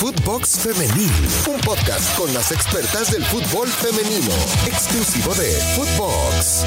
Footbox Femenil, un podcast con las expertas del fútbol femenino, exclusivo de Footbox.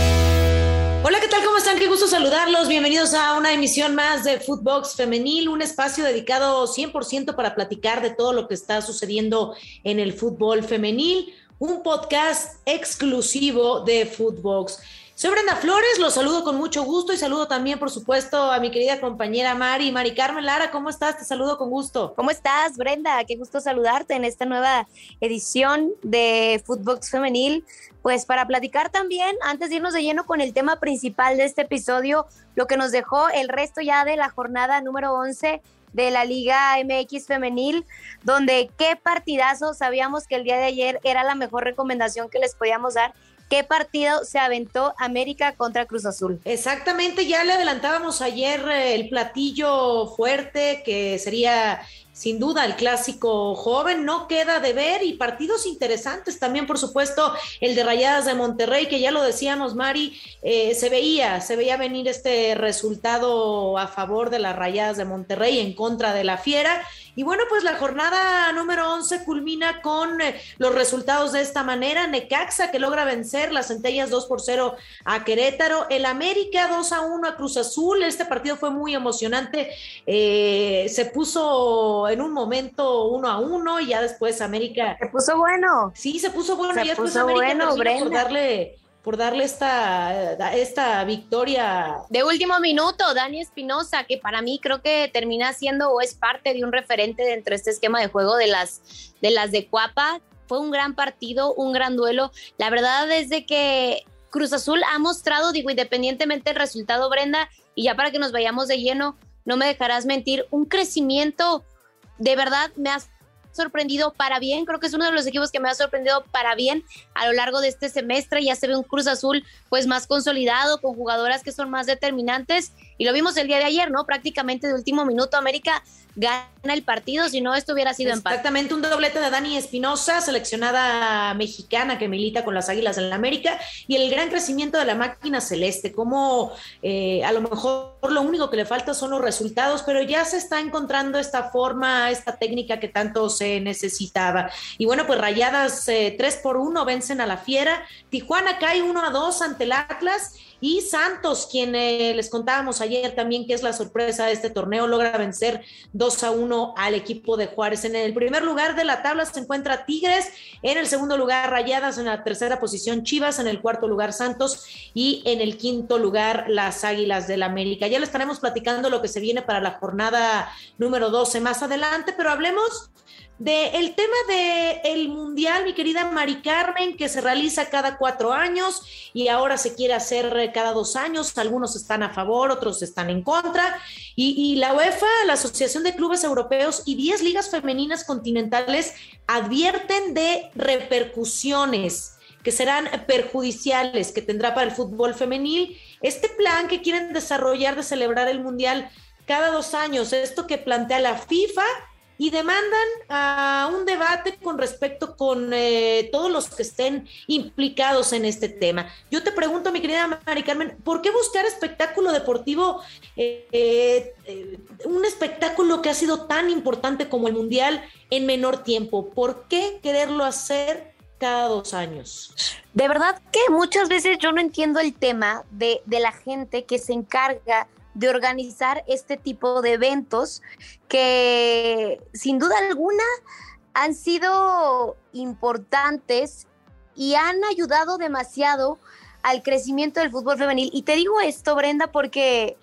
Hola, ¿qué tal? ¿Cómo están? Qué gusto saludarlos. Bienvenidos a una emisión más de Footbox Femenil, un espacio dedicado 100% para platicar de todo lo que está sucediendo en el fútbol femenil, un podcast exclusivo de Footbox. Soy Brenda Flores, los saludo con mucho gusto y saludo también, por supuesto, a mi querida compañera Mari. Mari Carmen Lara, ¿cómo estás? Te saludo con gusto. ¿Cómo estás, Brenda? Qué gusto saludarte en esta nueva edición de Footbox Femenil. Pues para platicar también, antes de irnos de lleno con el tema principal de este episodio, lo que nos dejó el resto ya de la jornada número 11 de la Liga MX femenil, donde qué partidazo, sabíamos que el día de ayer era la mejor recomendación que les podíamos dar ¿Qué partido se aventó América contra Cruz Azul? Exactamente, ya le adelantábamos ayer eh, el platillo fuerte que sería sin duda el clásico joven no queda de ver y partidos interesantes también, por supuesto, el de Rayadas de Monterrey, que ya lo decíamos, Mari, eh, se veía, se veía venir este resultado a favor de las Rayadas de Monterrey en contra de la Fiera. Y bueno, pues la jornada número 11 culmina con eh, los resultados de esta manera. Necaxa que logra vencer las centellas 2 por 0 a Querétaro. El América 2 a 1 a Cruz Azul. Este partido fue muy emocionante. Eh, se puso en un momento uno a uno y ya después América. Se puso bueno. Sí, se puso bueno. y después América por darle por darle esta, esta victoria. De último minuto, Dani Espinosa, que para mí creo que termina siendo o es parte de un referente dentro de este esquema de juego de las de, las de Cuapa. Fue un gran partido, un gran duelo. La verdad es de que Cruz Azul ha mostrado, digo, independientemente del resultado, Brenda, y ya para que nos vayamos de lleno, no me dejarás mentir, un crecimiento de verdad me ha sorprendido para bien, creo que es uno de los equipos que me ha sorprendido para bien a lo largo de este semestre, ya se ve un Cruz Azul pues más consolidado, con jugadoras que son más determinantes. Y lo vimos el día de ayer, ¿no? Prácticamente de último minuto América gana el partido, si no esto hubiera sido empate. Exactamente, un doblete de Dani Espinosa, seleccionada mexicana que milita con las Águilas en la América, y el gran crecimiento de la máquina celeste, como eh, a lo mejor lo único que le falta son los resultados, pero ya se está encontrando esta forma, esta técnica que tanto se necesitaba. Y bueno, pues rayadas eh, 3 por 1 vencen a la Fiera, Tijuana cae 1 a 2 ante el Atlas, y Santos, quien eh, les contábamos ayer también que es la sorpresa de este torneo, logra vencer 2 a 1 al equipo de Juárez. En el primer lugar de la tabla se encuentra Tigres, en el segundo lugar Rayadas, en la tercera posición Chivas, en el cuarto lugar Santos y en el quinto lugar las Águilas del América. Ya le estaremos platicando lo que se viene para la jornada número 12 más adelante, pero hablemos del tema del el Mundial, mi querida Mari Carmen, que se realiza cada cuatro años y ahora se quiere hacer cada dos años. Algunos están a favor, otros están en contra. Y, la UEFA, la Asociación de Clubes Europeos y 10 ligas femeninas continentales advierten de repercusiones que serán perjudiciales que tendrá para el fútbol femenil. Este plan que quieren desarrollar de celebrar el Mundial cada dos años, esto que plantea la FIFA y demandan a un debate con respecto con eh, todos los que estén implicados en este tema. Yo te pregunto, mi querida Mari Carmen, ¿por qué buscar espectáculo deportivo, eh, eh, un espectáculo que ha sido tan importante como el Mundial en menor tiempo? ¿Por qué quererlo hacer cada dos años? De verdad que muchas veces yo no entiendo el tema de, de la gente que se encarga de organizar este tipo de eventos que sin duda alguna han sido importantes y han ayudado demasiado al crecimiento del fútbol femenil. Y te digo esto, Brenda, porque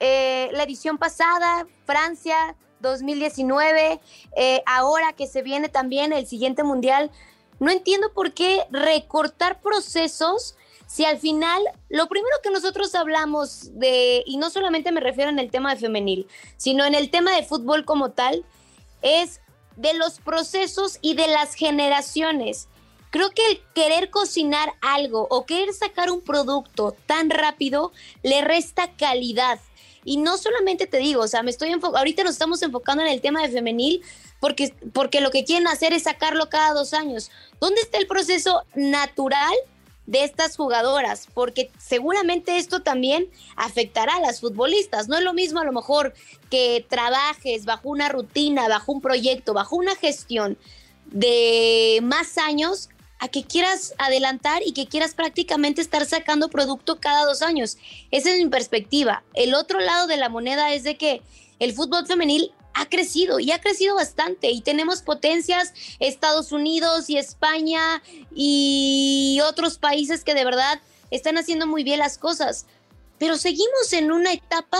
eh, la edición pasada, Francia 2019, eh, ahora que se viene también el siguiente mundial, no entiendo por qué recortar procesos si al final lo primero que nosotros hablamos de, y no solamente me refiero en el tema de femenil, sino en el tema de fútbol como tal, es de los procesos y de las generaciones. Creo que el querer cocinar algo o querer sacar un producto tan rápido le resta calidad. Y no solamente te digo, o sea, me estoy ahorita nos estamos enfocando en el tema de femenil porque, porque lo que quieren hacer es sacarlo cada dos años. ¿Dónde está el proceso natural de estas jugadoras, porque seguramente esto también afectará a las futbolistas. No es lo mismo a lo mejor que trabajes bajo una rutina, bajo un proyecto, bajo una gestión de más años a que quieras adelantar y que quieras prácticamente estar sacando producto cada dos años. Esa es mi perspectiva. El otro lado de la moneda es de que el fútbol femenil ha crecido y ha crecido bastante. Y tenemos potencias, Estados Unidos y España y otros países que de verdad están haciendo muy bien las cosas, pero seguimos en una etapa,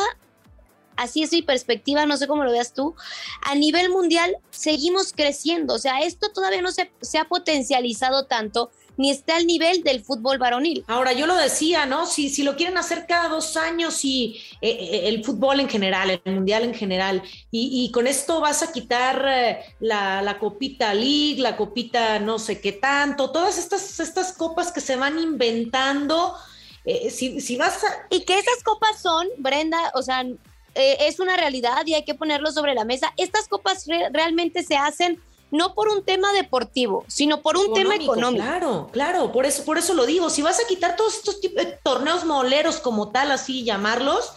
así es mi perspectiva, no sé cómo lo veas tú, a nivel mundial seguimos creciendo, o sea, esto todavía no se, se ha potencializado tanto ni está al nivel del fútbol varonil. Ahora, yo lo decía, ¿no? Si, si lo quieren hacer cada dos años y eh, eh, el fútbol en general, el mundial en general, y, con esto vas a quitar eh, la, copita League, la copita no sé qué tanto, todas estas, estas copas que se van inventando. si, si, vas a... Y que esas copas son, Brenda, o sea, es una realidad y hay que ponerlo sobre la mesa. Estas copas realmente se hacen no por un tema deportivo, sino por un tema económico. Claro, claro, por eso, por eso lo digo. Si vas a quitar todos estos eh, torneos moleros como tal, así llamarlos,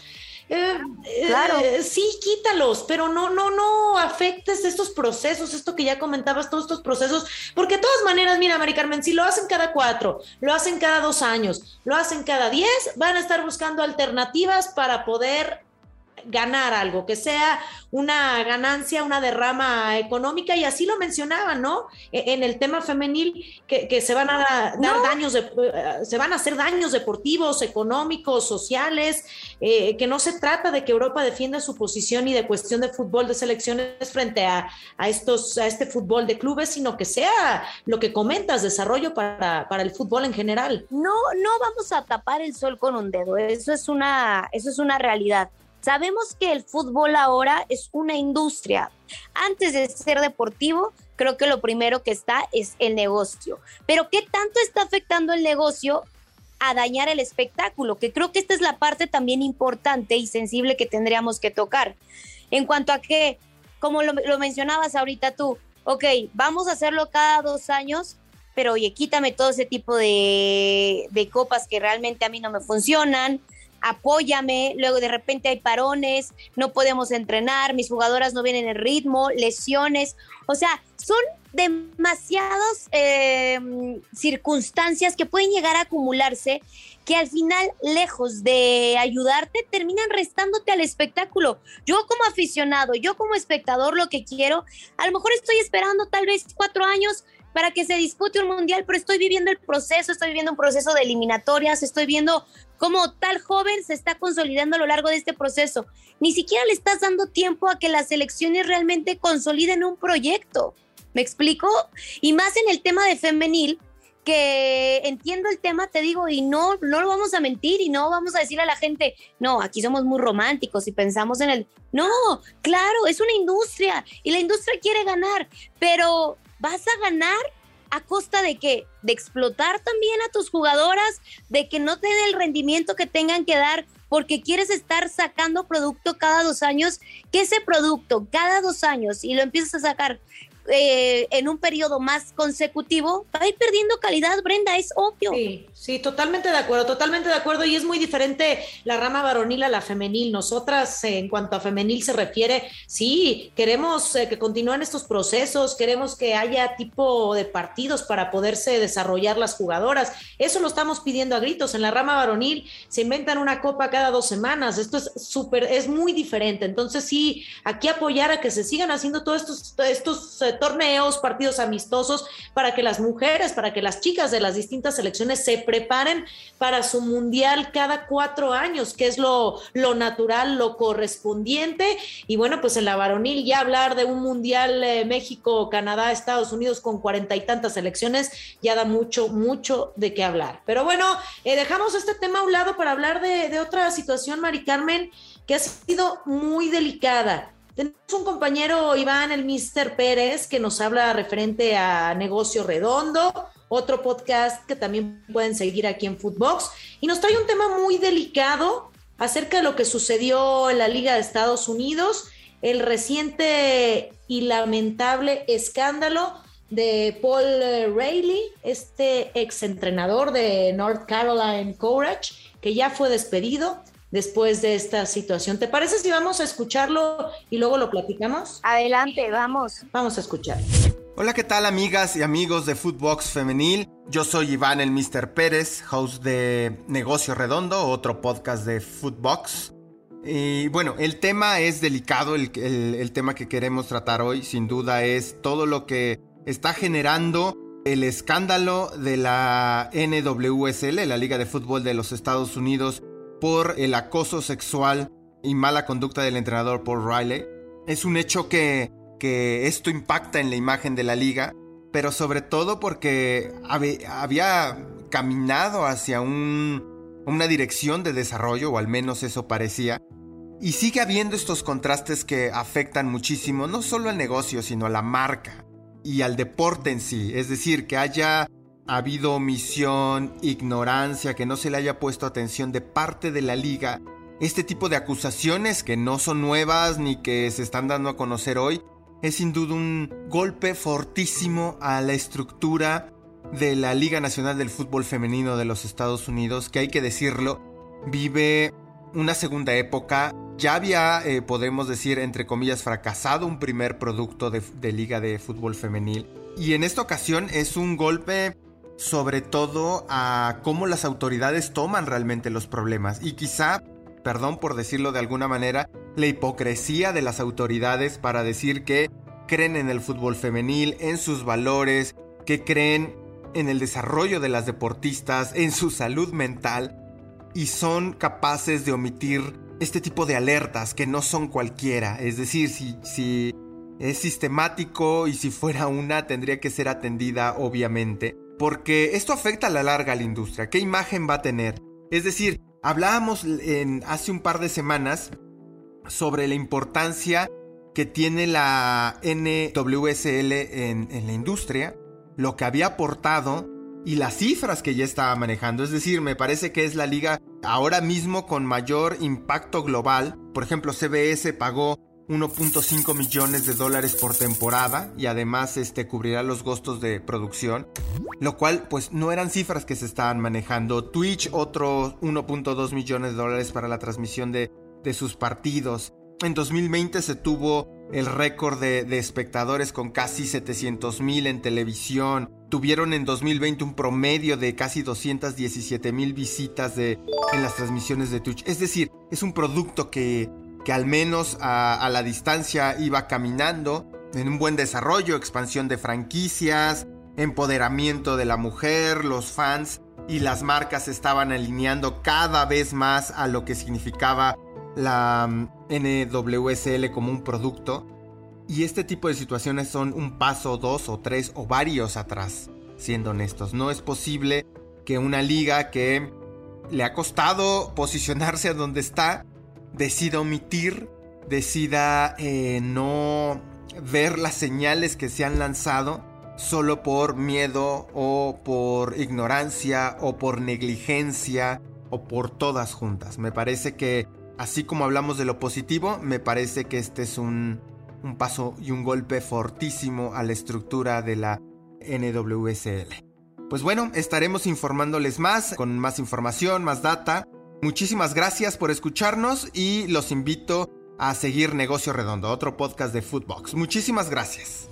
eh, claro. Eh, sí, quítalos, pero no, no, no afectes estos procesos, esto que ya comentabas, todos estos procesos, porque de todas maneras, mira, Mari Carmen, si lo hacen cada cuatro, lo hacen cada dos años, lo hacen cada diez, van a estar buscando alternativas para poder ganar algo, que sea una ganancia, una derrama económica, y así lo mencionaban, ¿no? E, en el tema femenil, que, se van a dar daños, de, eh, se van a hacer daños deportivos, económicos, sociales, eh, que no se trata de que Europa defienda su posición y de cuestión de fútbol de selecciones frente a, a estos, a este fútbol de clubes, sino que sea lo que comentas, desarrollo para, para el fútbol en general. No, no vamos a tapar el sol con un dedo, eso es una, eso es una realidad. Sabemos que el fútbol ahora es una industria. Antes de ser deportivo, creo que lo primero que está es el negocio. Pero ¿qué tanto está afectando el negocio a dañar el espectáculo? Que creo que esta es la parte también importante y sensible que tendríamos que tocar. En cuanto a que, como lo, mencionabas ahorita tú, ok, vamos a hacerlo cada dos años, pero oye, quítame todo ese tipo de, de copas que realmente a mí no me funcionan, apóyame, luego de repente hay parones, no podemos entrenar, mis jugadoras no vienen en ritmo, lesiones, o sea, son demasiadas eh, circunstancias que pueden llegar a acumularse que al final, lejos de ayudarte, terminan restándote al espectáculo. Yo como aficionado, yo como espectador, lo que quiero, a lo mejor estoy esperando tal vez cuatro años para que se dispute un mundial, pero estoy viviendo el proceso, estoy viviendo un proceso de eliminatorias, estoy viendo cómo tal joven se está consolidando a lo largo de este proceso. Ni siquiera le estás dando tiempo a que las elecciones realmente consoliden un proyecto. ¿Me explico? Y más en el tema de femenil, que entiendo el tema, te digo, y no, no lo vamos a mentir y no vamos a decir a la gente, no, aquí somos muy románticos y pensamos en el... No, claro, es una industria y la industria quiere ganar, pero vas a ganar a costa de qué? De explotar también a tus jugadoras, de que no te den el rendimiento que tengan que dar porque quieres estar sacando producto cada dos años, que ese producto cada dos años y lo empiezas a sacar eh, en un periodo más consecutivo, va a ir perdiendo calidad, Brenda, es obvio. Sí, sí, totalmente de acuerdo, totalmente de acuerdo. Y es muy diferente la rama varonil a la femenil. Nosotras, eh, en cuanto a femenil se refiere, sí, queremos eh, que continúen estos procesos, queremos que haya tipo de partidos para poderse desarrollar las jugadoras. Eso lo estamos pidiendo a gritos. En la rama varonil se inventan una copa cada dos semanas. Esto es súper, es muy diferente. Entonces, sí, aquí apoyar a que se sigan haciendo todos estos, estos torneos, partidos amistosos, para que las mujeres, para que las chicas de las distintas selecciones se preparen para su mundial cada cuatro años, que es lo, lo natural, lo correspondiente. Y bueno, pues en la varonil ya hablar de un mundial eh, México, Canadá, Estados Unidos con cuarenta y tantas selecciones ya da mucho, mucho de qué hablar. Pero bueno, eh, dejamos este tema a un lado para hablar de, de otra situación, Mari Carmen, que ha sido muy delicada. Tenemos un compañero, Iván, el Mister Pérez, que nos habla referente a Negocio Redondo, otro podcast que también pueden seguir aquí en Footbox, y nos trae un tema muy delicado acerca de lo que sucedió en la Liga de Estados Unidos, el reciente y lamentable escándalo de Paul Rayleigh, este exentrenador de North Carolina Courage, que ya fue despedido después de esta situación. ¿Te parece si vamos a escucharlo y luego lo platicamos? Adelante, vamos. Vamos a escuchar. Hola, ¿qué tal amigas y amigos de Footbox Femenil? Yo soy Iván el Mr. Pérez, host de Negocio Redondo, otro podcast de Footbox. Y bueno, el tema es delicado, el, el tema que queremos tratar hoy sin duda es todo lo que está generando el escándalo de la NWSL, la Liga de Fútbol de los Estados Unidos, por el acoso sexual y mala conducta del entrenador Paul Riley. Es un hecho que, que esto impacta en la imagen de la liga, pero sobre todo porque había caminado hacia un, una dirección de desarrollo, o al menos eso parecía, y sigue habiendo estos contrastes que afectan muchísimo, no solo al negocio, sino a la marca y al deporte en sí. Es decir, que haya habido omisión, ignorancia, que no se le haya puesto atención de parte de la liga. Este tipo de acusaciones que no son nuevas ni que se están dando a conocer hoy, es sin duda un golpe fortísimo a la estructura de la Liga Nacional del Fútbol Femenino de los Estados Unidos, que hay que decirlo, vive una segunda época. Ya había, eh, podemos decir, entre comillas, fracasado un primer producto de Liga de Fútbol Femenil. Y en esta ocasión es un golpe sobre todo a cómo las autoridades toman realmente los problemas. Y quizá, perdón por decirlo de alguna manera, la hipocresía de las autoridades para decir que creen en el fútbol femenil, en sus valores, que creen en el desarrollo de las deportistas, en su salud mental y son capaces de omitir este tipo de alertas que no son cualquiera, es decir, si, si es sistemático y si fuera una tendría que ser atendida obviamente porque esto afecta a la larga a la industria. ¿Qué imagen va a tener? Es decir, hablábamos hace un par de semanas sobre la importancia que tiene la NWSL en la industria, lo que había aportado y las cifras que ya estaba manejando. Es decir, me parece que es la liga ahora mismo con mayor impacto global. Por ejemplo, CBS pagó 1.5 millones de dólares por temporada y además este cubrirá los costos de producción, lo cual pues no eran cifras que se estaban manejando. Twitch otros 1.2 millones de dólares para la transmisión de, de sus partidos. En 2020 se tuvo el récord de, de, espectadores con casi 700 mil en televisión. Tuvieron en 2020 un promedio de casi 217 mil visitas de, en las transmisiones de Twitch. Es decir, es un producto que que al menos a, la distancia iba caminando en un buen desarrollo, expansión de franquicias, empoderamiento de la mujer, los fans y las marcas estaban alineando cada vez más a lo que significaba la mm, NWSL como un producto. Y este tipo de situaciones son un paso, dos o tres o varios atrás, siendo honestos. No es posible que una liga que le ha costado posicionarse a donde está decida omitir, decida eh, no ver las señales que se han lanzado solo por miedo o por ignorancia o por negligencia o por todas juntas. Me parece que así como hablamos de lo positivo, me parece que este es un, un paso y un golpe fortísimo a la estructura de la NWSL. Pues bueno, estaremos informándoles más, con más información, más data, Muchísimas gracias por escucharnos y los invito a seguir Negocio Redondo, otro podcast de Footbox. Muchísimas gracias.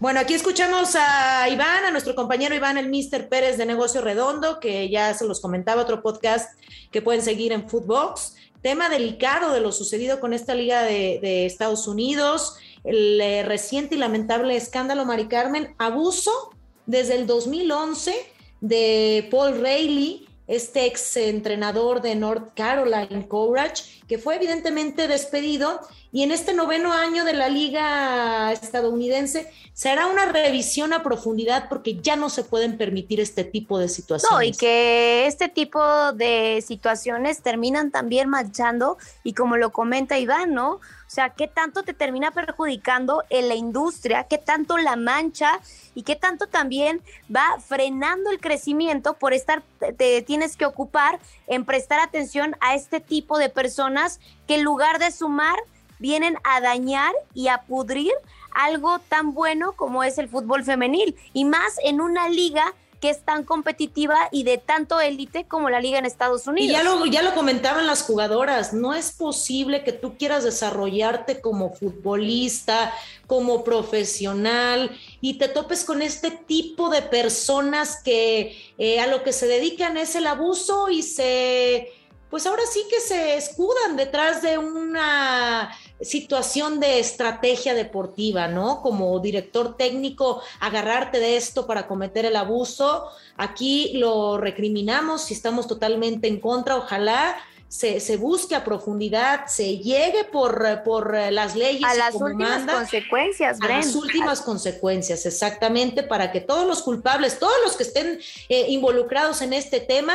Bueno, aquí escuchamos a Iván, a nuestro compañero Iván, el Mister Pérez de Negocio Redondo, que ya se los comentaba, otro podcast que pueden seguir en Footbox. Tema delicado de lo sucedido con esta liga de, de Estados Unidos, el eh, reciente y lamentable escándalo, Mari Carmen, abuso desde el 2011 de Paul Rayleigh este ex entrenador de North Carolina Courage, que fue evidentemente despedido y en este noveno año de la liga estadounidense se hará una revisión a profundidad porque ya no se pueden permitir este tipo de situaciones. No, y que este tipo de situaciones terminan también manchando y como lo comenta Iván, ¿no? Sea, ¿qué tanto te termina perjudicando en la industria? ¿Qué tanto la mancha? ¿Y qué tanto también va frenando el crecimiento por estar, te tienes que ocupar en prestar atención a este tipo de personas que en lugar de sumar, vienen a dañar y a pudrir algo tan bueno como es el fútbol femenil y más en una liga que es tan competitiva y de tanto élite como la liga en Estados Unidos. Y ya lo, ya lo comentaban las jugadoras, no es posible que tú quieras desarrollarte como futbolista, como profesional y te topes con este tipo de personas que eh, a lo que se dedican es el abuso y se pues ahora sí que se escudan detrás de una situación de estrategia deportiva, ¿no? Como director técnico, agarrarte de esto para cometer el abuso. Aquí lo recriminamos y estamos totalmente en contra. Ojalá se, busque a profundidad, se llegue por, por las leyes. A las últimas consecuencias, A las últimas consecuencias, exactamente, para que todos los culpables, todos los que estén eh, involucrados en este tema,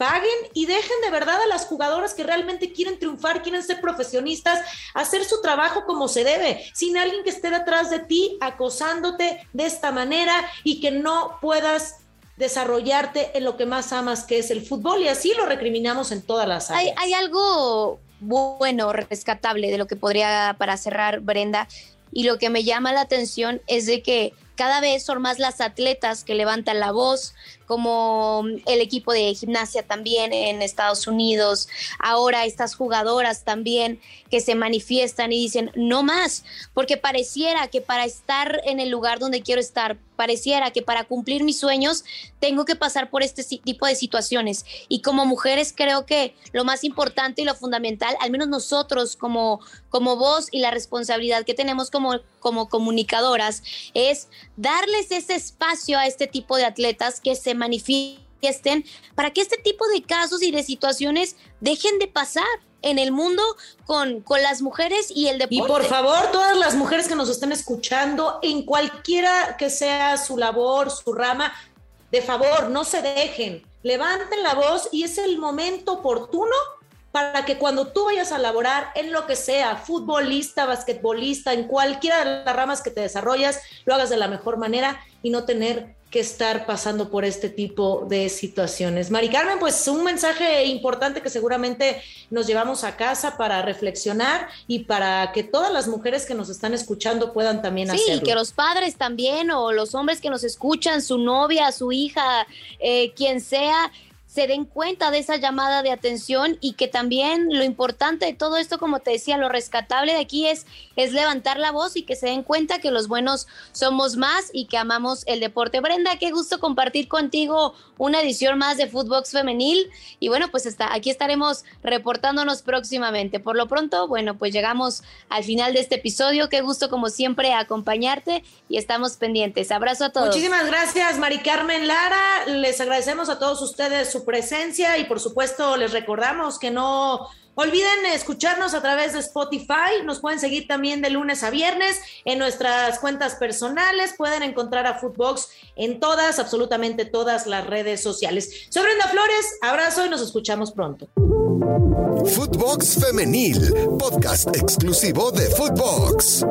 paguen y dejen de verdad a las jugadoras que realmente quieren triunfar, quieren ser profesionistas, hacer su trabajo como se debe, sin alguien que esté detrás de ti acosándote de esta manera y que no puedas desarrollarte en lo que más amas, que es el fútbol, y así lo recriminamos en todas las áreas. Hay, hay algo bueno, rescatable de lo que podría, para cerrar, Brenda, y lo que me llama la atención es de que cada vez son más las atletas que levantan la voz, como el equipo de gimnasia también en Estados Unidos, ahora estas jugadoras también que se manifiestan y dicen no más, porque pareciera que para estar en el lugar donde quiero estar, pareciera que para cumplir mis sueños tengo que pasar por este tipo de situaciones. Y como mujeres creo que lo más importante y lo fundamental, al menos nosotros como, como voz y la responsabilidad que tenemos como, como comunicadoras, es darles ese espacio a este tipo de atletas que se manifiesten para que este tipo de casos y de situaciones dejen de pasar en el mundo con, con las mujeres y el deporte. Y por favor, todas las mujeres que nos estén escuchando, en cualquiera que sea su labor, su rama, de favor, no se dejen, levanten la voz y es el momento oportuno para que cuando tú vayas a laborar en lo que sea, futbolista, basquetbolista, en cualquiera de las ramas que te desarrollas, lo hagas de la mejor manera y no tener que estar pasando por este tipo de situaciones. Mari Carmen, pues un mensaje importante que seguramente nos llevamos a casa para reflexionar y para que todas las mujeres que nos están escuchando puedan también hacerlo. Sí, que los padres también o los hombres que nos escuchan, su novia, su hija, eh, quien sea, se den cuenta de esa llamada de atención y que también lo importante de todo esto, como te decía, lo rescatable de aquí es, es levantar la voz y que se den cuenta que los buenos somos más y que amamos el deporte. Brenda, qué gusto compartir contigo una edición más de Footbox Femenil y bueno, pues está, aquí estaremos reportándonos próximamente. Por lo pronto, bueno, pues llegamos al final de este episodio. Qué gusto como siempre acompañarte y estamos pendientes. Abrazo a todos. Muchísimas gracias, Mari Carmen Lara. Les agradecemos a todos ustedes presencia y por supuesto les recordamos que no olviden escucharnos a través de Spotify, nos pueden seguir también de lunes a viernes en nuestras cuentas personales, pueden encontrar a Footbox en todas, absolutamente todas las redes sociales. Soy Brenda Flores, abrazo y nos escuchamos pronto. Footbox Femenil, podcast exclusivo de Footbox.